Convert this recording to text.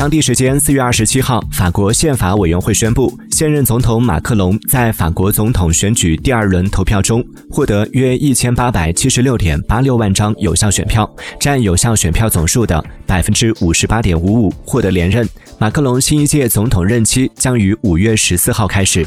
当地时间四月二十七号法国宪法委员会宣布现任总统马克龙在法国总统选举第二轮投票中获得约一千八百七十六点八六万张有效选票占有效选票总数的百分之五十八点五五获得连任。马克龙新一届总统任期将于五月十四号开始。